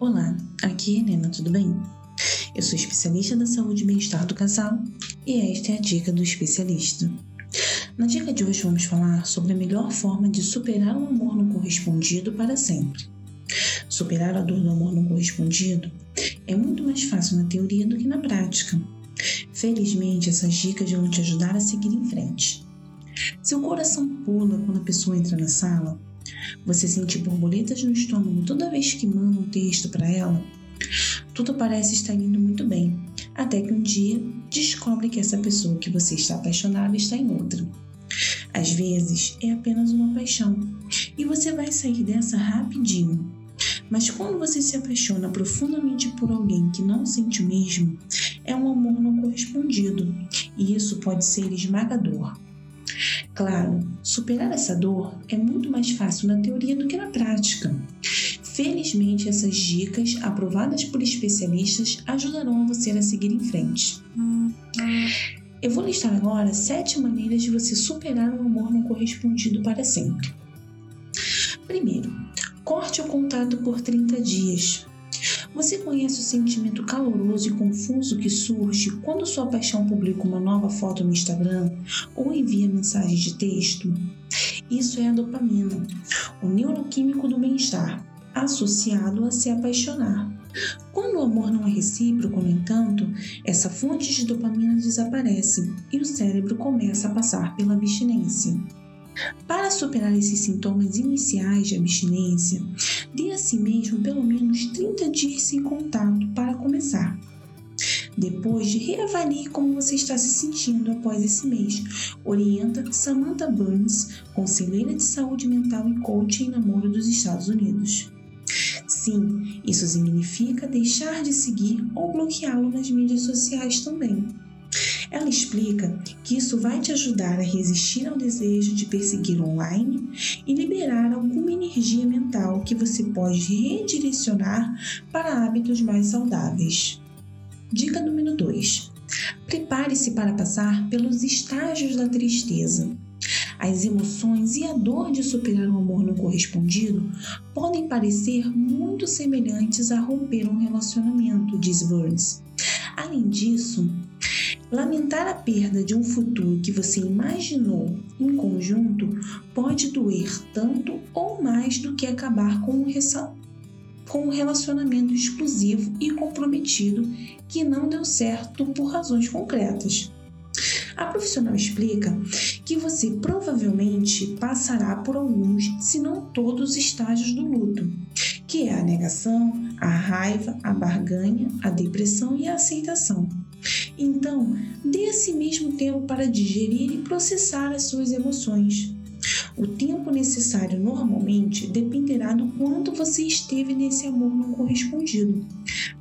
Olá, aqui é Helena, tudo bem? Eu sou especialista da saúde e bem-estar do casal e esta é a dica do especialista. Na dica de hoje vamos falar sobre a melhor forma de superar o amor não correspondido para sempre. Superar a dor do amor não correspondido é muito mais fácil na teoria do que na prática. Felizmente, essas dicas vão te ajudar a seguir em frente. Seu coração pula quando a pessoa entra na sala? Você sente borboletas no estômago toda vez que manda um texto para ela? Tudo parece estar indo muito bem, até que um dia descobre que essa pessoa que você está apaixonado está em outra. Às vezes é apenas uma paixão e você vai sair dessa rapidinho. Mas quando você se apaixona profundamente por alguém que não sente o mesmo, é um amor não correspondido e isso pode ser esmagador. Claro, superar essa dor é muito mais fácil na teoria do que na prática. Felizmente, essas dicas, aprovadas por especialistas, ajudarão você a seguir em frente. Eu vou listar agora sete maneiras de você superar um amor não correspondido para sempre. Primeiro, corte o contato por 30 dias. Você conhece o sentimento caloroso e confuso que surge quando sua paixão publica uma nova foto no Instagram ou envia mensagem de texto? Isso é a dopamina, o neuroquímico do bem-estar, associado a se apaixonar. Quando o amor não é recíproco, no entanto, essa fonte de dopamina desaparece e o cérebro começa a passar pela abstinência. Para superar esses sintomas iniciais de abstinência, dê a si mesmo pelo menos 30 dias sem contato para começar. Depois, reavalie como você está se sentindo após esse mês. Orienta Samantha Burns, conselheira de saúde mental e coach em namoro dos Estados Unidos. Sim, isso significa deixar de seguir ou bloqueá-lo nas mídias sociais também. Ela explica que isso vai te ajudar a resistir ao desejo de perseguir online e liberar alguma energia mental que você pode redirecionar para hábitos mais saudáveis. Dica número 2. Prepare-se para passar pelos estágios da tristeza. As emoções e a dor de superar um amor não correspondido podem parecer muito semelhantes a romper um relacionamento, diz Burns. Além disso, Lamentar a perda de um futuro que você imaginou em conjunto pode doer tanto ou mais do que acabar com um, com um relacionamento exclusivo e comprometido que não deu certo por razões concretas. A profissional explica que você provavelmente passará por alguns, se não todos, os estágios do luto, que é a negação, a raiva, a barganha, a depressão e a aceitação. Então, dê a si mesmo tempo para digerir e processar as suas emoções. O tempo necessário normalmente dependerá do quanto você esteve nesse amor não correspondido.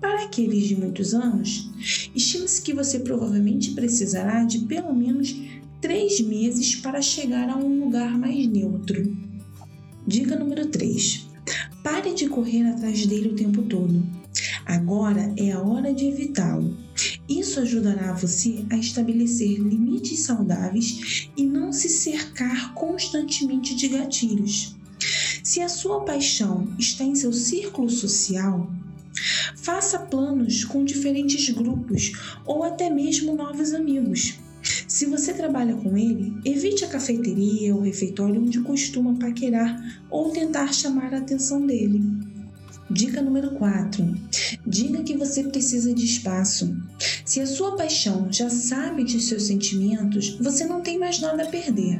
Para aqueles de muitos anos, estima-se que você provavelmente precisará de pelo menos três meses para chegar a um lugar mais neutro. Dica número 3. Pare de correr atrás dele o tempo todo. Agora é a hora de evitá-lo. Isso ajudará você a estabelecer limites saudáveis e não se cercar constantemente de gatilhos. Se a sua paixão está em seu círculo social, faça planos com diferentes grupos ou até mesmo novos amigos. Se você trabalha com ele, evite a cafeteria ou refeitório onde costuma paquerar ou tentar chamar a atenção dele. Dica número 4. Diga que você precisa de espaço. Se a sua paixão já sabe de seus sentimentos, você não tem mais nada a perder.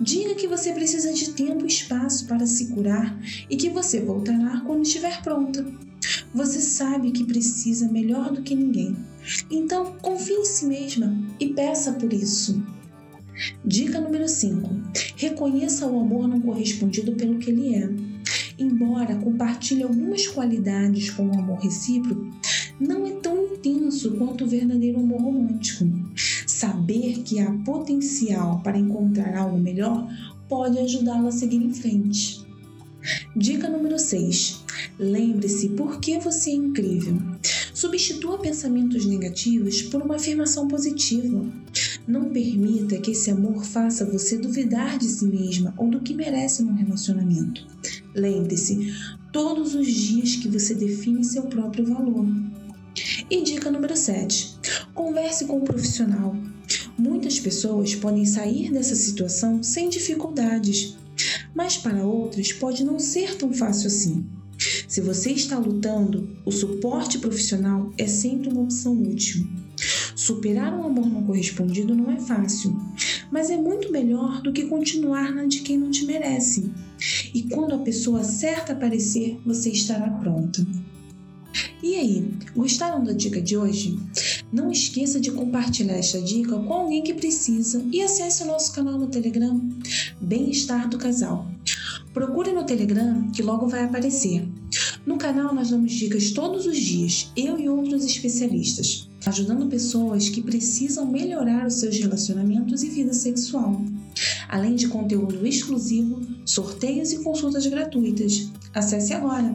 Diga que você precisa de tempo e espaço para se curar e que você voltará quando estiver pronta. Você sabe que precisa melhor do que ninguém. Então, confie em si mesma e peça por isso. Dica número 5. Reconheça o amor não correspondido pelo que ele é. Embora compartilhe algumas qualidades com o amor recíproco, não é tão intenso quanto o verdadeiro amor romântico. Saber que há potencial para encontrar algo melhor pode ajudá-lo a seguir em frente. Dica número 6. Lembre-se por que você é incrível. Substitua pensamentos negativos por uma afirmação positiva. Não permita que esse amor faça você duvidar de si mesma ou do que merece num relacionamento. Lembre-se, todos os dias que você define seu próprio valor. E dica número 7: converse com um profissional. Muitas pessoas podem sair dessa situação sem dificuldades, mas para outras pode não ser tão fácil assim. Se você está lutando, o suporte profissional é sempre uma opção útil. Superar um amor não correspondido não é fácil, mas é muito melhor do que continuar na de quem não te merece. E quando a pessoa certa aparecer, você estará pronta. E aí, gostaram da dica de hoje? Não esqueça de compartilhar esta dica com alguém que precisa e acesse o nosso canal no Telegram, Bem-Estar do Casal. Procure no Telegram que logo vai aparecer. No canal nós damos dicas todos os dias, eu e outros especialistas, ajudando pessoas que precisam melhorar os seus relacionamentos e vida sexual. Além de conteúdo exclusivo, sorteios e consultas gratuitas. Acesse agora!